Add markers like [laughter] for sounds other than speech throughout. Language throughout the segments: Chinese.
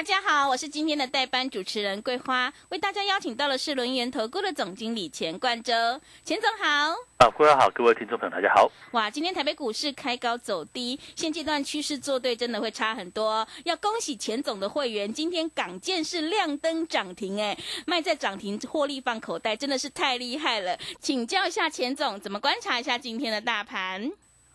大家好，我是今天的代班主持人桂花，为大家邀请到的是轮源投顾的总经理钱冠洲，钱总好。啊，桂花好，各位听众朋友大家好。哇，今天台北股市开高走低，现阶段趋势做对真的会差很多。要恭喜钱总的会员，今天港建是亮灯涨停，哎，卖在涨停获利放口袋，真的是太厉害了。请教一下钱总，怎么观察一下今天的大盘？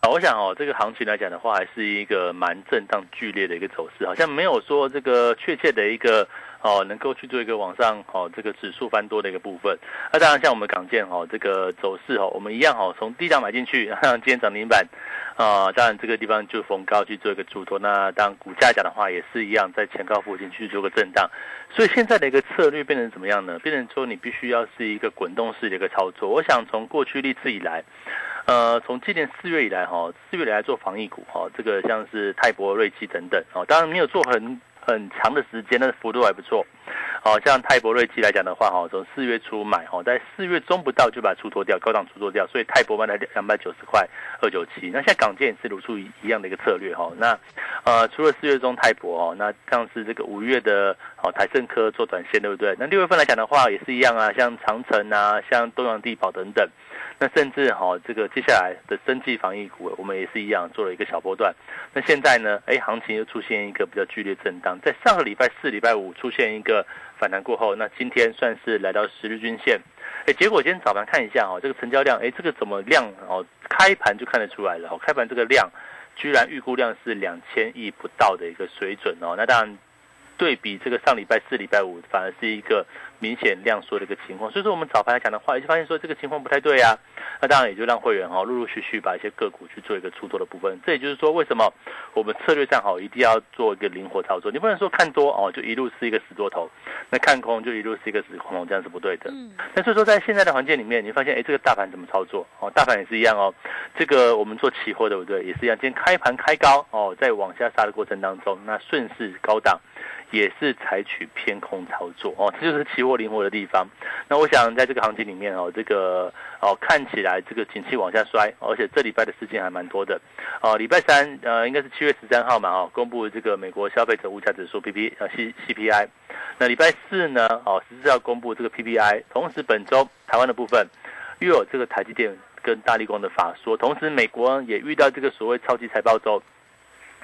我想哦，这个行情来讲的话，还是一个蛮震荡剧烈的一个走势，好像没有说这个确切的一个哦，能够去做一个往上哦，这个指数翻多的一个部分。那当然，像我们港建哦，这个走势哦，我们一样哦，从低档买进去，像 [laughs] 今天涨停板啊，当然这个地方就逢高去做一个出脱。那当股价讲的话，也是一样，在前高附近去做个震荡。所以现在的一个策略变成怎么样呢？变成说你必须要是一个滚动式的一个操作。我想从过去历次以来。呃，从今年四月以来，哈，四月来做防疫股，哈，这个像是泰博、瑞奇等等，哦，当然没有做很很长的时间，但是幅度还不错，哦，像泰博、瑞奇来讲的话，哈，从四月初买，哈，在四月中不到就把它出脱掉，高档出脱掉，所以泰博卖了两百九十块二九七，那现在港建也是如出一样的一个策略，哈，那呃，除了四月中泰博，哦，那像是这个五月的，哦，台盛科做短线，对不对？那六月份来讲的话，也是一样啊，像长城啊，像东洋地保等等。那甚至哈，这个接下来的生计防疫股，我们也是一样做了一个小波段。那现在呢，哎，行情又出现一个比较剧烈震荡，在上个礼拜四、礼拜五出现一个反弹过后，那今天算是来到十日均线。哎，结果今天早盘看一下哦，这个成交量，哎，这个怎么量哦？开盘就看得出来了，哦，开盘这个量居然预估量是两千亿不到的一个水准哦。那当然。对比这个上礼拜四、礼拜五，反而是一个明显量缩的一个情况。所以说，我们早盘来讲的话，也就发现说这个情况不太对啊。那当然也就让会员哈陆陆续续把一些个股去做一个出脱的部分。这也就是说，为什么我们策略上好一定要做一个灵活操作？你不能说看多哦就一路是一个死多头，那看空就一路是一个死空头，这样是不对的。嗯。那所以说，在现在的环境里面，你发现哎，这个大盘怎么操作？哦，大盘也是一样哦。这个我们做期货对不对？也是一样。今天开盘开高哦，在往下杀的过程当中，那顺势高档。也是采取偏空操作哦，这就是期货灵活的地方。那我想在这个行情里面哦，这个哦看起来这个景气往下摔，而且这礼拜的事件还蛮多的哦。礼拜三呃应该是七月十三号嘛哦，公布这个美国消费者物价指数 P P 呃 C C P I。那礼拜四呢哦十四号公布这个 P P I，同时本周台湾的部分又有这个台积电跟大力光的法说，同时美国也遇到这个所谓超级财报周。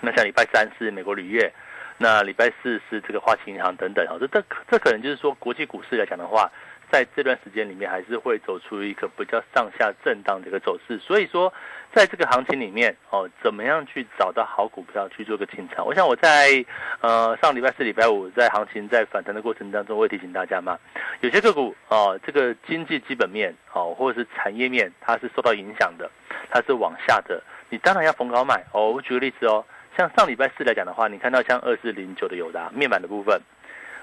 那像礼拜三是美国铝业。那礼拜四是这个花旗银行等等，哦，这这这可能就是说国际股市来讲的话，在这段时间里面还是会走出一个比较上下震荡的一个走势。所以说，在这个行情里面，哦，怎么样去找到好股票去做个清仓？我想我在呃上礼拜四、礼拜五在行情在反弹的过程当中，我也提醒大家嘛，有些个股哦，这个经济基本面哦，或者是产业面，它是受到影响的，它是往下的，你当然要逢高买哦。我举个例子哦。像上礼拜四来讲的话，你看到像二四零九的友达面板的部分，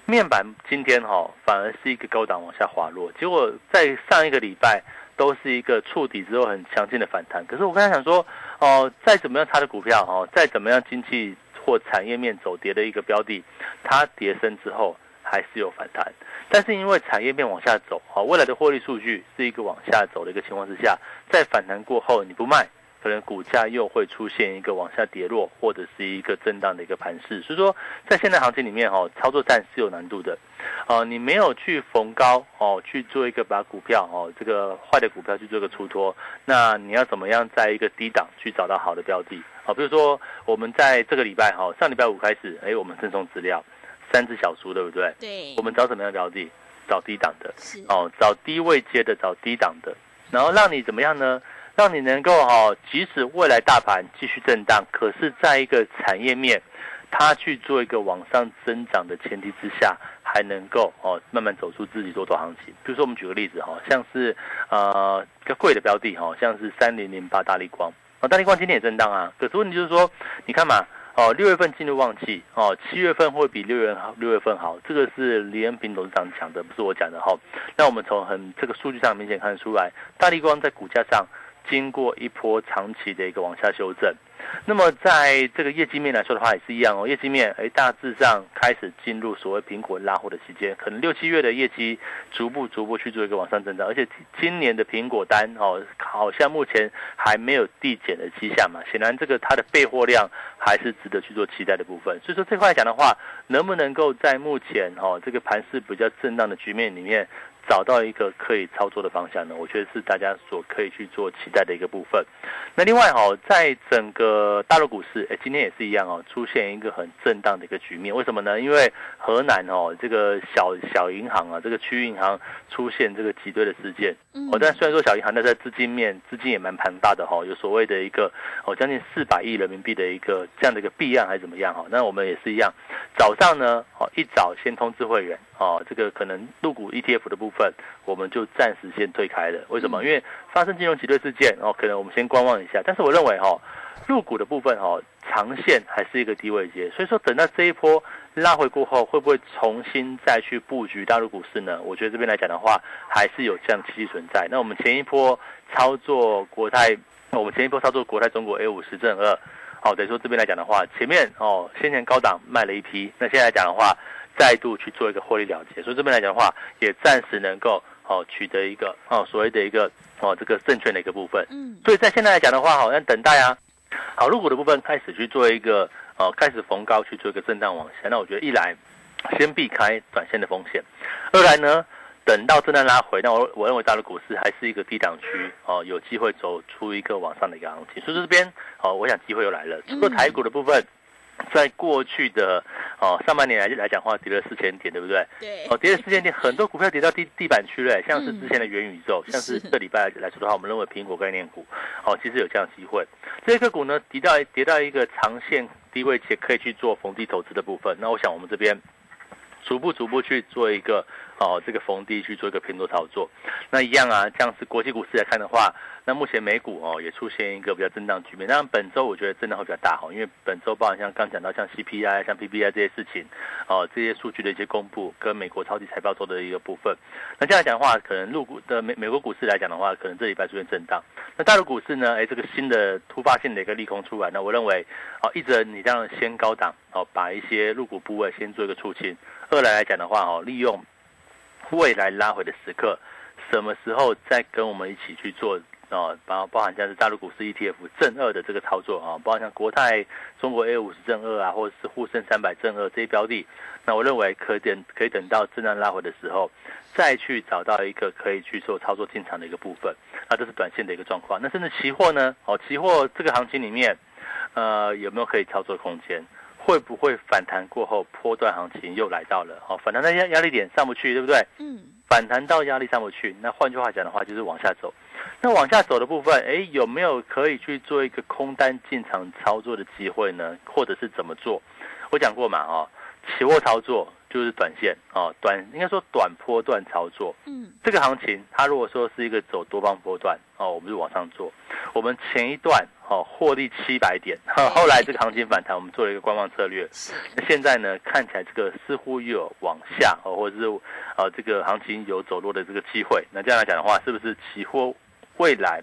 面板今天哈反而是一个高档往下滑落，结果在上一个礼拜都是一个触底之后很强劲的反弹。可是我刚才想说，哦，再怎么样差的股票哈，再怎么样经济或产业面走跌的一个标的，它跌升之后还是有反弹。但是因为产业面往下走，哈，未来的获利数据是一个往下走的一个情况之下，在反弹过后你不卖。可能股价又会出现一个往下跌落，或者是一个震荡的一个盘势，所以说在现在行情里面哈，操作战是有难度的，哦，你没有去逢高哦去做一个把股票哦这个坏的股票去做一个出脱，那你要怎么样在一个低档去找到好的标的？好，比如说我们在这个礼拜哈，上礼拜五开始，哎，我们赠送资料，三只小猪，对不对？对。我们找什么样的标的？找低档的，是哦，找低位接的，找低档的，然后让你怎么样呢？让你能够哈，即使未来大盘继续震荡，可是在一个产业面，它去做一个往上增长的前提之下，还能够哦慢慢走出自己多头行情。比如说我们举个例子哈，像是呃比较贵的标的哈，像是三零零八大力光啊，大力光今天也震荡啊，可是问题就是说，你看嘛哦，六月份进入旺季哦，七月份会比六月好，六月份好，这个是李恩平董事长讲的，不是我讲的哈。那我们从很这个数据上明显看得出来，大力光在股价上。经过一波长期的一个往下修正，那么在这个业绩面来说的话，也是一样哦。业绩面，哎，大致上开始进入所谓苹果拉货的期间，可能六七月的业绩逐步逐步去做一个往上增长，而且今年的苹果单哦，好像目前还没有递减的迹象嘛。显然，这个它的备货量还是值得去做期待的部分。所以说这块来讲的话，能不能够在目前哦这个盘势比较震荡的局面里面？找到一个可以操作的方向呢，我觉得是大家所可以去做期待的一个部分。那另外哈，在整个大陆股市，哎，今天也是一样哦，出现一个很震荡的一个局面。为什么呢？因为河南哦，这个小小银行啊，这个区域银行出现这个挤兑的事件。哦，但虽然说小银行，但是资金面资金也蛮庞大的哈，有所谓的一个哦将近四百亿人民币的一个这样的一个弊案还是怎么样哈？那我们也是一样，早上呢，哦一早先通知会员。哦，这个可能入股 ETF 的部分，我们就暂时先推开了。为什么？因为发生金融挤兑事件，哦，可能我们先观望一下。但是我认为，哈，入股的部分，哈，长线还是一个低位阶。所以说，等到这一波拉回过后，会不会重新再去布局大陆股市呢？我觉得这边来讲的话，还是有这样的契机存在。那我们前一波操作国泰，我们前一波操作国泰中国 A 五十正二，好，等于说这边来讲的话，前面哦，先前高档卖了一批，那现在讲的话。再度去做一个获利了结，所以这边来讲的话，也暂时能够哦取得一个哦所谓的一个哦这个证券的一个部分。嗯，所以在现在来讲的话，好像等待啊，好入股的部分开始去做一个哦开始逢高去做一个震荡往下。那我觉得一来先避开短线的风险，二来呢等到震荡拉回，那我我认为大陆股市还是一个低档区哦，有机会走出一个往上的一个行情。所以这边哦，我想机会又来了。除了台股的部分。在过去的哦上半年来来讲话，跌了四千点，对不对？对。哦，跌了四千点，很多股票跌到地地板区了，像是之前的元宇宙，像是这礼拜来说的话，我们认为苹果概念股，哦，其实有这样机会。这些个股呢，跌到跌到一个长线低位，且可以去做逢低投资的部分。那我想我们这边逐步逐步去做一个哦，这个逢低去做一个偏多操作。那一样啊，这样是国际股市来看的话。那目前美股哦也出现一个比较震荡局面，当然本周我觉得震荡会比较大哈，因为本周包含像刚讲到像 CPI、像 PPI 这些事情，哦这些数据的一些公布，跟美国超级财报做的一个部分。那这样讲的话，可能入股的美美国股市来讲的话，可能这礼拜出现震荡。那大陆股市呢？哎，这个新的突发性的一个利空出来，那我认为，哦，一则你这样先高档哦，把一些入股部位先做一个出清；二来来讲的话，哦，利用未来拉回的时刻，什么时候再跟我们一起去做。哦，包包含像是大陆股市 ETF 正二的这个操作啊，包含像国泰中国 A 五十正二啊，或者是沪深三百正二这些标的，那我认为可等可以等到震荡拉回的时候，再去找到一个可以去做操作进场的一个部分，那这是短线的一个状况。那甚至期货呢？哦，期货这个行情里面，呃，有没有可以操作空间？会不会反弹过后波段行情又来到了？哦，反弹的压压力点上不去，对不对？嗯。反弹到压力上不去，那换句话讲的话，就是往下走。那往下走的部分，哎，有没有可以去做一个空单进场操作的机会呢？或者是怎么做？我讲过嘛，哦，期货操作就是短线哦，短应该说短波段操作。嗯，这个行情它如果说是一个走多方波段哦，我们就往上做。我们前一段哦获利七百点，后来这个行情反弹，我们做了一个观望策略。那现在呢，看起来这个似乎又有往下哦，或者是呃这个行情有走弱的这个机会。那这样来讲的话，是不是期货？未来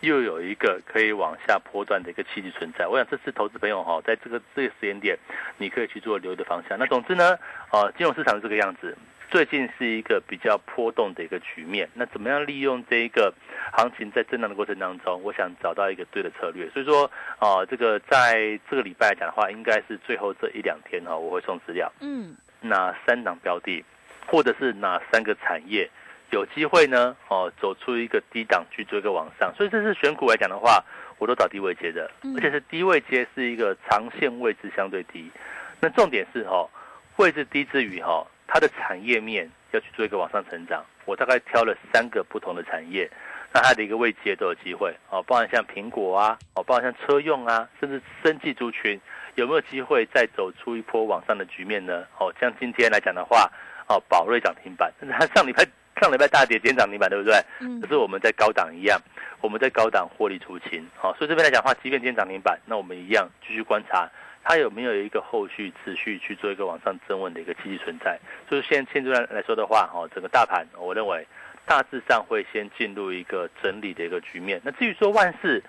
又有一个可以往下波段的一个契机存在，我想这次投资朋友哈，在这个这个时间点，你可以去做留意的方向。那总之呢，呃，金融市场是这个样子，最近是一个比较波动的一个局面。那怎么样利用这一个行情在震荡的过程当中，我想找到一个对的策略。所以说，啊，这个在这个礼拜来讲的话，应该是最后这一两天哈，我会送资料。嗯，哪三档标的，或者是哪三个产业？有机会呢，哦，走出一个低档去做一个往上，所以这是选股来讲的话，我都找低位接的，而且是低位接是一个长线位置相对低。那重点是哈，位置低之余哈，它的产业面要去做一个往上成长。我大概挑了三个不同的产业，那它的一个位阶都有机会哦，包含像苹果啊，哦，包含像车用啊，甚至生技族群有没有机会再走出一波往上的局面呢？哦，像今天来讲的话，哦，宝瑞涨停板，它上礼拜。上礼拜大跌，点涨停板，对不对？嗯。可是我们在高档一样，我们在高档获利出清，好，所以这边来讲的话，即便今天涨停板，那我们一样继续观察它有没有一个后续持续去做一个往上增稳的一个积极存在。所以现现阶段来说的话，哦，整个大盘我认为大致上会先进入一个整理的一个局面。那至于说万事，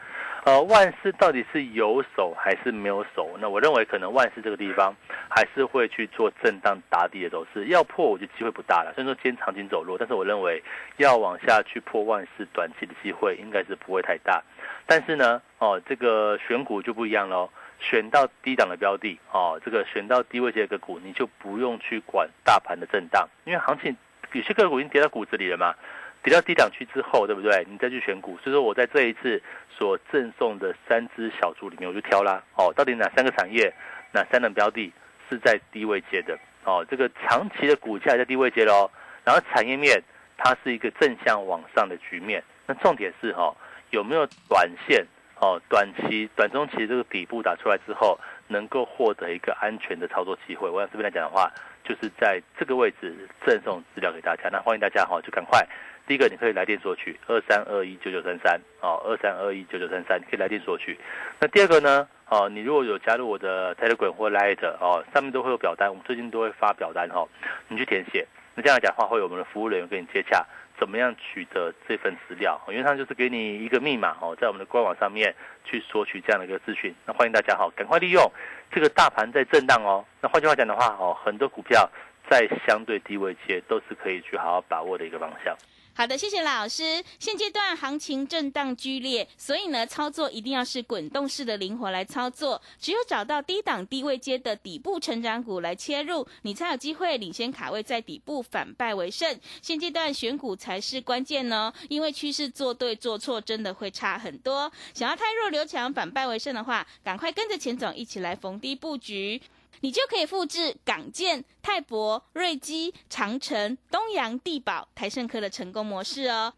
呃，万事到底是有手还是没有手？那我认为可能万事这个地方还是会去做震荡打底的走势，要破我觉得机会不大了。虽然说今天长期走弱，但是我认为要往下去破万事，短期的机会应该是不会太大。但是呢，哦，这个选股就不一样喽。选到低档的标的，哦，这个选到低位阶个股，你就不用去管大盘的震荡，因为行情有些个股已经跌到骨子里了嘛，跌到低档区之后，对不对？你再去选股，所以说我在这一次所赠送的三只小猪里面，我就挑啦，哦，到底哪三个产业，哪三档标的是在低位接的，哦，这个长期的股价在低位接喽，然后产业面它是一个正向往上的局面，那重点是哈，有没有短线？哦，短期、短中期这个底部打出来之后，能够获得一个安全的操作机会。我想这边来讲的话，就是在这个位置赠送资料给大家。那欢迎大家哈，就赶快，第一个你可以来电索取二三二一九九三三哦，二三二一九九三三，你可以来电索取。那第二个呢，哦，你如果有加入我的 Telegram 或 Light 哦，上面都会有表单，我们最近都会发表单哈，你去填写。那这样来讲的话，会有我们的服务人员跟你接洽。怎么样取得这份资料？因为它就是给你一个密码哦，在我们的官网上面去索取这样的一个资讯。那欢迎大家哈，赶快利用这个大盘在震荡哦。那换句话讲的话哦，很多股票在相对低位阶都是可以去好好把握的一个方向。好的，谢谢老师。现阶段行情震荡剧烈，所以呢，操作一定要是滚动式的灵活来操作。只有找到低档低位阶的底部成长股来切入，你才有机会领先卡位在底部反败为胜。现阶段选股才是关键哦，因为趋势做对做错真的会差很多。想要太弱留强反败为胜的话，赶快跟着钱总一起来逢低布局。你就可以复制港建、泰博、瑞基、长城、东阳、地宝、台盛科的成功模式哦！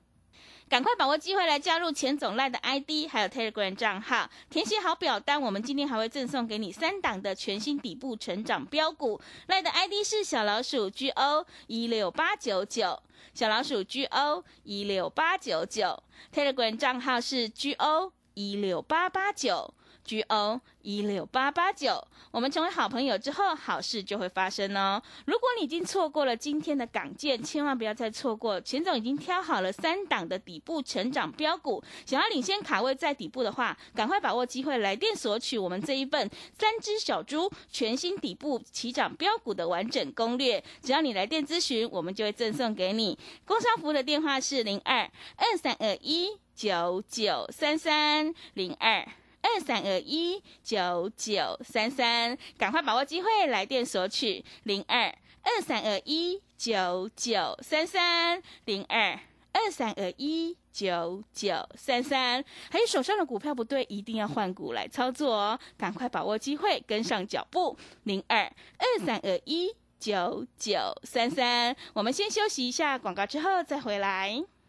赶快把握机会来加入钱总赖的 ID，还有 Telegram 账号，填写好表单，我们今天还会赠送给你三档的全新底部成长标股。赖的 ID 是小老鼠 GO 一六八九九，小老鼠 GO 一六八九九，Telegram 账号是 GO 一六八八九。G O 一六八八九，我们成为好朋友之后，好事就会发生哦。如果你已经错过了今天的港建，千万不要再错过。钱总已经挑好了三档的底部成长标股，想要领先卡位在底部的话，赶快把握机会来电索取我们这一份三只小猪全新底部起涨标股的完整攻略。只要你来电咨询，我们就会赠送给你。工商服务的电话是零二二三二一九九三三零二。二三二一九九三三，赶快把握机会，来电索取零二二三二一九九三三零二二三二一九九三三。还有手上的股票不对，一定要换股来操作哦！赶快把握机会，跟上脚步零二二三二一九九三三。我们先休息一下广告，之后再回来。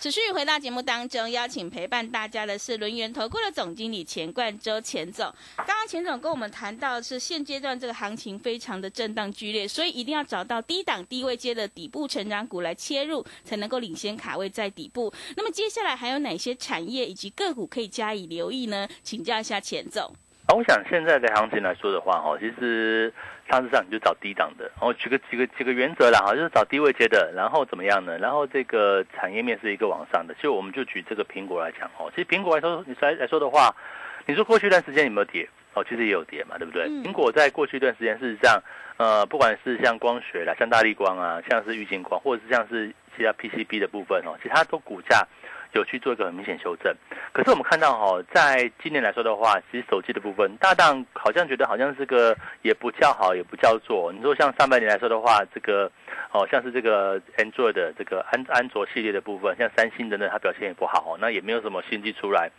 持续回到节目当中，邀请陪伴大家的是轮源投顾的总经理钱冠周钱总。刚刚钱总跟我们谈到是现阶段这个行情非常的震荡剧烈，所以一定要找到低档低位阶的底部成长股来切入，才能够领先卡位在底部。那么接下来还有哪些产业以及个股可以加以留意呢？请教一下钱总。啊，我想现在的行情来说的话，哈，其实大致上你就找低档的，然后举个几个几个原则啦，哈，就是找低位接的，然后怎么样呢？然后这个产业面是一个往上的，就我们就举这个苹果来讲，哦，其实苹果来说，你来来说的话，你说过去一段时间有没有跌？哦，其实也有跌嘛，对不对？苹果在过去一段时间，事实上，呃，不管是像光学啦，像大力光啊，像是玉晶光，或者是像是其他 PCB 的部分哦，其他都股价。有去做一个很明显修正，可是我们看到哈，在今年来说的话，其实手机的部分，大档好像觉得好像是个也不叫好，也不叫做。你说像上半年来说的话，这个哦，像是这个 Android 的这个安安卓系列的部分，像三星等等，它表现也不好，那也没有什么新机出来。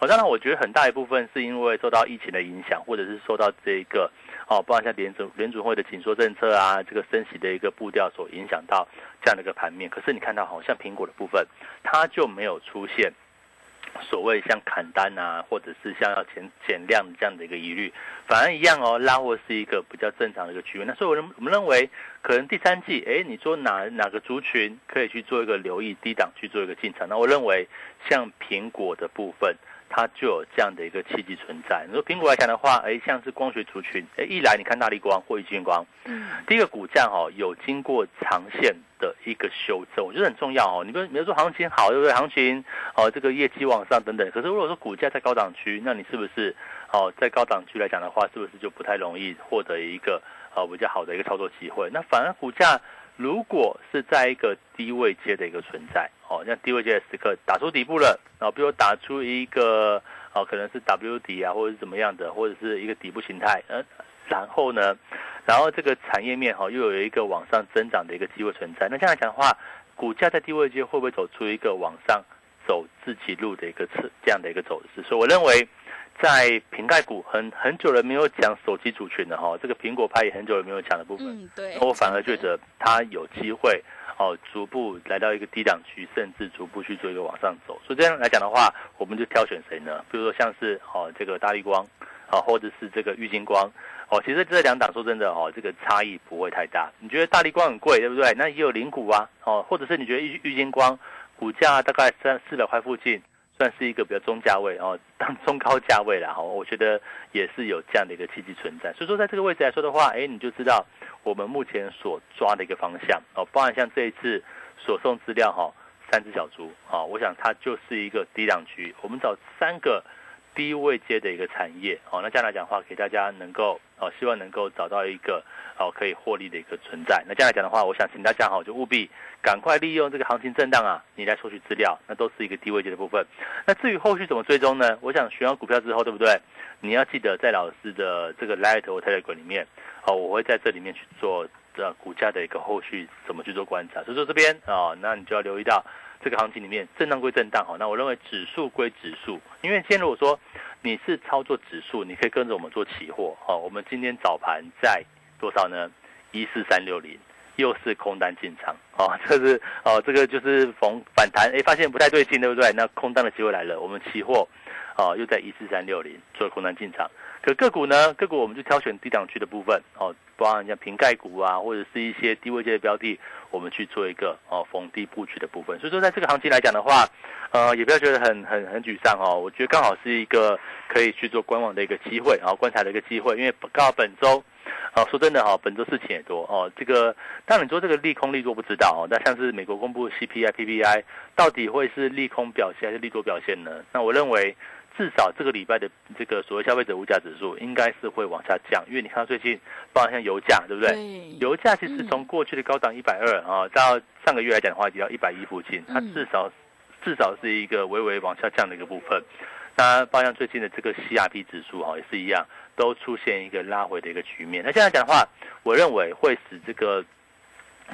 哦，当然我觉得很大一部分是因为受到疫情的影响，或者是受到这个哦，包括像联准联准会的紧缩政策啊，这个升息的一个步调所影响到。这样的一个盘面，可是你看到好像苹果的部分，它就没有出现所谓像砍单啊，或者是像要减减量这样的一个疑虑，反而一样哦，拉货是一个比较正常的一个区域。那所以我认我们认为，可能第三季，哎，你说哪哪个族群可以去做一个留意低档去做一个进场？那我认为像苹果的部分。它就有这样的一个契机存在。你说苹果来讲的话，哎，像是光学族群，哎，一来你看大力光或玉晶光，嗯，第一个股价哈有经过长线的一个修正，我觉得很重要哦。你比如比如说行情好，对不对？行情哦，这个业绩往上等等。可是如果说股价在高档区，那你是不是哦，在高档区来讲的话，是不是就不太容易获得一个呃比较好的一个操作机会？那反而股价。如果是在一个低位阶的一个存在，哦，像低位阶的时刻打出底部了，然后比如打出一个，哦，可能是 W 底啊，或者是怎么样的，或者是一个底部形态，呃，然后呢，然后这个产业面哈又有一个往上增长的一个机会存在，那这样讲的话，股价在低位阶会不会走出一个往上走自己路的一个次这样的一个走势？所以我认为。在瓶盖股很很久了没有讲手机主群的哈，这个苹果派也很久了没有讲的部分，嗯，对，我反而觉得它有机会哦，逐步来到一个低档区，甚至逐步去做一个往上走。所以这样来讲的话，我们就挑选谁呢？比如说像是哦这个大力光，啊或者是这个玉金光，哦其实这两档说真的哦，这个差异不会太大。你觉得大力光很贵对不对？那也有零股啊，哦或者是你觉得玉玉金光股价大概三四百块附近。算是一个比较中价位哦，[laughs] 当中高价位了哈，我觉得也是有这样的一个契机存在。所以说，在这个位置来说的话，哎，你就知道我们目前所抓的一个方向哦，包含像这一次所送资料哈，三只小猪啊，我想它就是一个低档区，我们找三个。低位接的一个产业，哦，那这样来讲的话，给大家能够，哦，希望能够找到一个，哦，可以获利的一个存在。那这样来讲的话，我想请大家，哈，就务必赶快利用这个行情震荡啊，你来收取资料，那都是一个低位接的部分。那至于后续怎么追踪呢？我想选完股票之后，对不对？你要记得在老师的这个 Light 或 Telegram 里面，哦，我会在这里面去做的股价的一个后续怎么去做观察。所以说这边，哦，那你就要留意到。这个行情里面，震荡归震荡哈，那我认为指数归指数，因为今天如果说你是操作指数，你可以跟着我们做期货哈。我们今天早盘在多少呢？一四三六零，又是空单进场哦，这是哦，这个就是逢反弹，哎，发现不太对劲，对不对？那空单的机会来了，我们期货哦又在一四三六零做空单进场。可个股呢？个股我们就挑选低档区的部分哦，包含像瓶盖股啊，或者是一些低位阶的标的，我们去做一个哦逢低布局的部分。所以说，在这个行情来讲的话，呃，也不要觉得很很很沮丧哦。我觉得刚好是一个可以去做观望的一个机会，然后观察的一个机会。因为刚好本周，哦，说真的哈，本周事情也多哦。这个当然你说这个利空利多不知道哦，那像是美国公布 CPI、PPI，到底会是利空表现还是利多表现呢？那我认为。至少这个礼拜的这个所谓消费者物价指数应该是会往下降，因为你看到最近，包括像油价，对不对？油价其实从过去的高档一百二啊，到上个月来讲的话，只要一百一附近，它至少至少是一个微微往下降的一个部分。那包括像最近的这个 CRP 指数哈，也是一样，都出现一个拉回的一个局面。那现在讲的话，我认为会使这个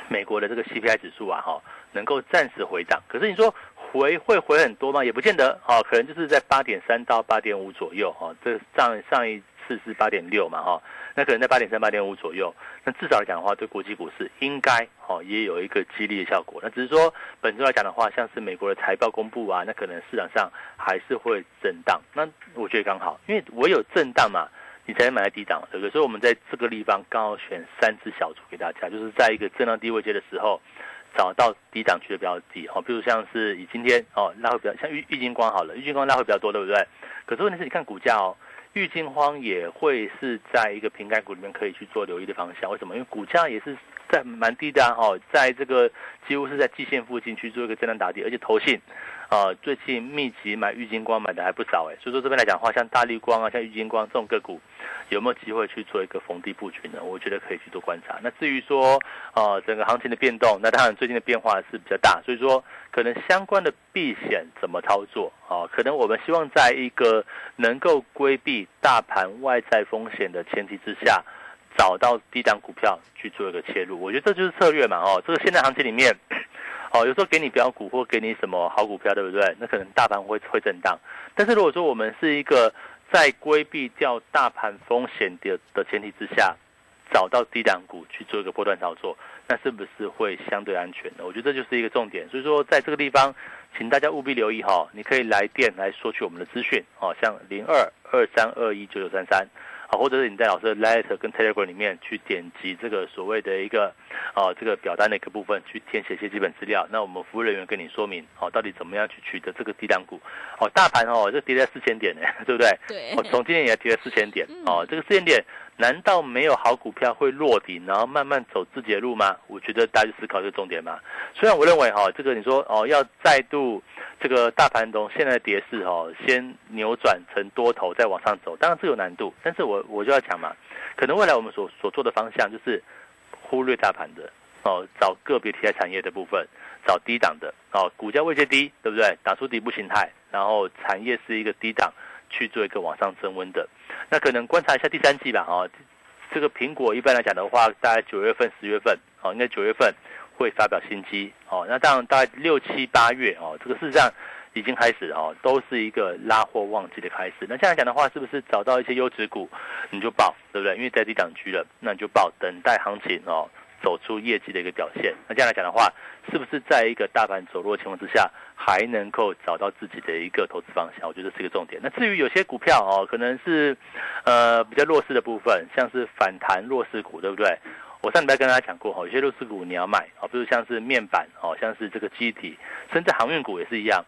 美国的这个 CPI 指数啊，哈，能够暂时回档。可是你说？回会回很多吗？也不见得哦，可能就是在八点三到八点五左右哈。这上上一次是八点六嘛哈，那可能在八点三、八点五左右。那至少来讲的话，对国际股市应该哦也有一个激励的效果。那只是说本周来讲的话，像是美国的财报公布啊，那可能市场上还是会震荡。那我觉得刚好，因为我有震荡嘛，你才能买在低档，对不对？所以我们在这个地方刚好选三只小猪给大家，就是在一个震荡低位阶的时候。找到低档区的比较低哦，比如像是以今天哦拉回比较像玉玉金光好了，玉金光拉回比较多，对不对？可是问题是你看股价哦，郁金荒也会是在一个平盖股里面可以去做留意的方向。为什么？因为股价也是在蛮低的哦，在这个几乎是在季线附近去做一个震荡打底，而且投信。啊，最近密集买玉金光买的还不少哎，所以说这边来讲的话，像大力光啊，像玉金光这种个股，有没有机会去做一个逢低布局呢？我觉得可以去做观察。那至于说，呃，整个行情的变动，那当然最近的变化是比较大，所以说可能相关的避险怎么操作啊？可能我们希望在一个能够规避大盘外在风险的前提之下，找到低档股票去做一个切入。我觉得这就是策略嘛，哦，这个现在行情里面。哦，有时候给你标股或给你什么好股票，对不对？那可能大盘会会震荡。但是如果说我们是一个在规避掉大盘风险的的前提之下，找到低档股去做一个波段操作，那是不是会相对安全的？我觉得这就是一个重点。所以说，在这个地方，请大家务必留意哈，你可以来电来索取我们的资讯哦，像零二二三二一九九三三。啊，或者是你在老师的 Letter 跟 Telegram 里面去点击这个所谓的一个，哦，这个表单的一个部分去填写一些基本资料，那我们服务人员跟你说明，哦，到底怎么样去取得这个低档股，哦，大盘哦，这跌在四千点呢，对不对？对。哦，从今年也跌了四千点，哦，这个四千点难道没有好股票会落底，然后慢慢走自己的路吗？我觉得大家思考这个重点嘛。虽然我认为哈，这个你说哦，要再度。这个大盘中现在的跌势哦，先扭转成多头再往上走，当然这有难度，但是我我就要讲嘛，可能未来我们所所做的方向就是忽略大盘的哦，找个别题材产业的部分，找低档的哦，股价位阶低，对不对？打出底部形态，然后产业是一个低档，去做一个往上升温的。那可能观察一下第三季吧，哦，这个苹果一般来讲的话，大概九月份、十月份，哦，应该九月份。会发表新机哦，那当然大概六七八月哦，这个事实上已经开始哦，都是一个拉货旺季的开始。那这样来讲的话，是不是找到一些优质股你就报，对不对？因为在低档区了，那你就报，等待行情哦，走出业绩的一个表现。那这样来讲的话，是不是在一个大盘走弱的情况之下，还能够找到自己的一个投资方向？我觉得是一个重点。那至于有些股票哦，可能是呃比较弱势的部分，像是反弹弱势股，对不对？我上礼拜跟大家讲过哈，有些弱势股你要卖啊，比如像是面板哦，像是这个机体，甚至航运股也是一样，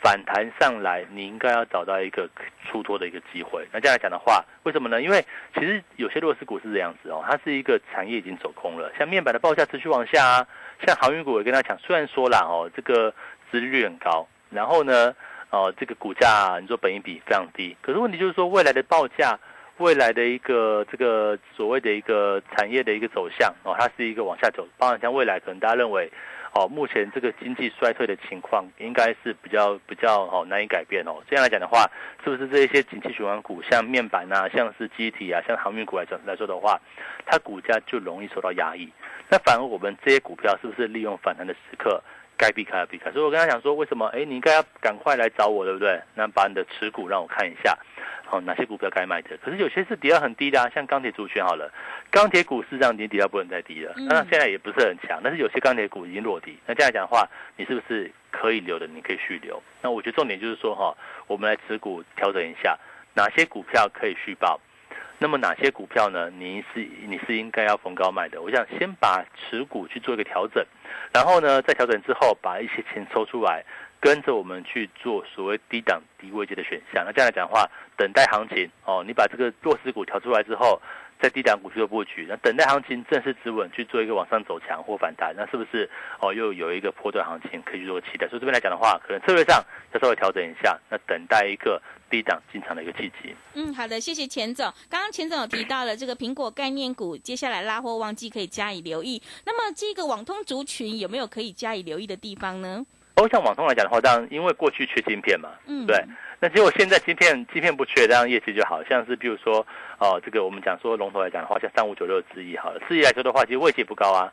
反弹上来你应该要找到一个出脱的一个机会。那这样来讲的话，为什么呢？因为其实有些弱势股是这样子哦，它是一个产业已经走空了，像面板的报价持续往下啊，像航运股我跟他讲，虽然说啦哦，这个殖利率很高，然后呢哦这个股价你说本益比非常低，可是问题就是说未来的报价。未来的一个这个所谓的一个产业的一个走向哦，它是一个往下走。包含像未来可能大家认为，哦，目前这个经济衰退的情况应该是比较比较哦难以改变哦。这样来讲的话，是不是这一些景气循环股，像面板啊，像是机体啊，像航运股来讲来说的话，它股价就容易受到压抑。那反而我们这些股票是不是利用反弹的时刻该避开的避开？所以我跟他讲说，为什么？哎，你应该要赶快来找我，对不对？那把你的持股让我看一下。好，哪些股票该卖的？可是有些是跌到很低的啊，像钢铁主权好了，钢铁股市上已经跌到不能再低了，那现在也不是很强，但是有些钢铁股已经落地。那这样讲的话，你是不是可以留的？你可以续留。那我觉得重点就是说哈，我们来持股调整一下，哪些股票可以续报？那么哪些股票呢？你是你是应该要逢高买的？我想先把持股去做一个调整，然后呢，在调整之后把一些钱抽出来。跟着我们去做所谓低档低位阶的选项，那这样来讲的话，等待行情哦，你把这个弱势股调出来之后，在低档股去做布局，那等待行情正式止稳去做一个往上走强或反弹，那是不是哦又有一个波段行情可以去做期待？所以这边来讲的话，可能策略上要稍微调整一下，那等待一个低档进场的一个契机。嗯，好的，谢谢钱总。刚刚钱总有提到了这个苹果概念股，接下来拉货旺季可以加以留意。那么这个网通族群有没有可以加以留意的地方呢？哦，像网通来讲的话，当然因为过去缺晶片嘛，嗯，对，那结果现在晶片晶片不缺，这样业绩就好像是比如说，哦，这个我们讲说龙头来讲的话，像三五九六之一好了，之一来说的话，其实位阶不高啊，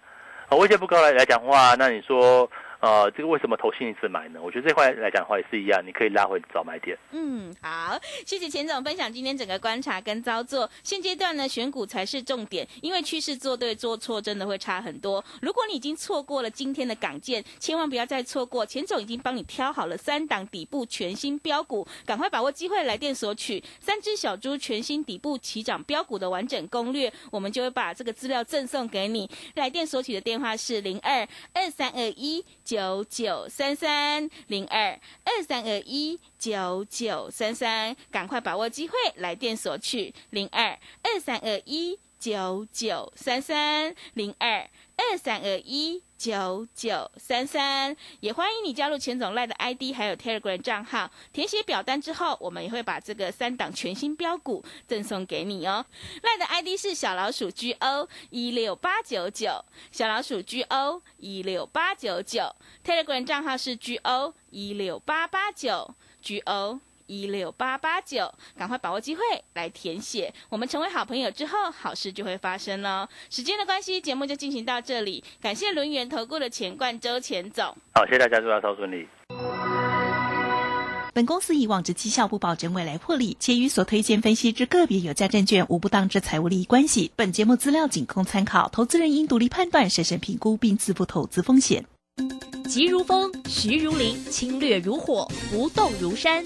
啊，位阶不高来来讲话，那你说。呃，这个为什么投信一次买呢？我觉得这块来讲的话也是一样，你可以拉回早买点。嗯，好，谢谢钱总分享今天整个观察跟操作。现阶段呢，选股才是重点，因为趋势做对做错真的会差很多。如果你已经错过了今天的港建，千万不要再错过。钱总已经帮你挑好了三档底部全新标股，赶快把握机会来电索取三只小猪全新底部起涨标股的完整攻略，我们就会把这个资料赠送给你。来电索取的电话是零二二三二一。九九三三零二二三二一九九三三，赶快把握机会，来电索取零二二三二一九九三三零二二三二一九九三三，也欢迎你加入钱总赖的 ID 还有 Telegram 账号，填写表单之后，我们也会把这个三档全新标股赠送给你哦。赖的 ID 是小老鼠 G O 一六八九九，小老鼠 G O 一六八九九，Telegram 账号是 G O 一六八八九 G O。一六八八九，赶快把握机会来填写。我们成为好朋友之后，好事就会发生喽。时间的关系，节目就进行到这里。感谢轮圆投顾的钱冠周钱总。好，谢谢大家，祝大家超顺利。本公司以往之绩效不保证未来获利，且与所推荐分析之个别有价证券无不当之财务利益关系。本节目资料仅供参考，投资人应独立判断、审慎评估并自负投资风险。急如风，徐如林，侵略如火，不动如山。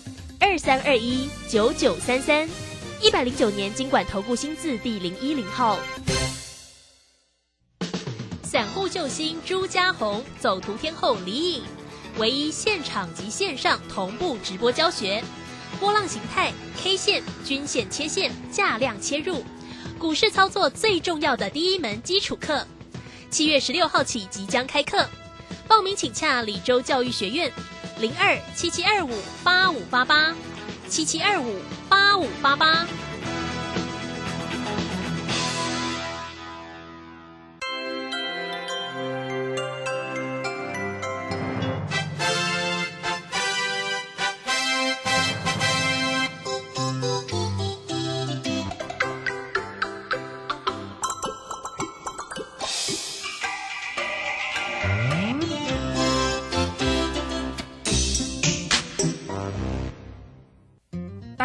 二三二一九九三三，一百零九年经管投顾新字第零一零号。散户救星朱家红，走图天后李颖，唯一现场及线上同步直播教学，波浪形态、K 线、均线切线、价量切入，股市操作最重要的第一门基础课。七月十六号起即将开课，报名请洽李州教育学院。零二七七二五八五八八，七七二五八五八八。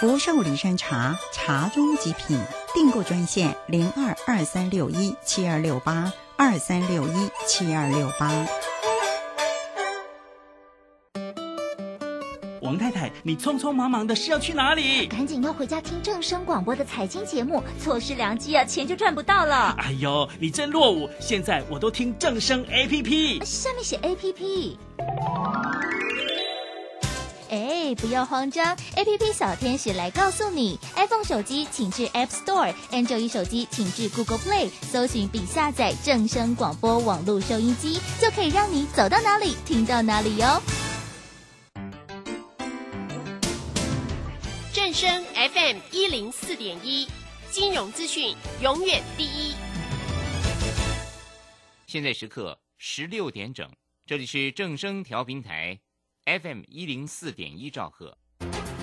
福寿礼山茶，茶中极品。订购专线零二二三六一七二六八二三六一七二六八。王太太，你匆匆忙忙的是要去哪里？赶紧要回家听正声广播的财经节目，错失良机啊，钱就赚不到了。哎呦，你真落伍！现在我都听正声 A P P，下面写 A P P。哎，不要慌张，A P P 小天使来告诉你，iPhone 手机请至 App Store，Android 手机请至 Google Play，搜寻并下载正声广播网络收音机，就可以让你走到哪里听到哪里哟。正声 FM 一零四点一，金融资讯永远第一。现在时刻十六点整，这里是正声调频台。FM 一零四点一兆赫。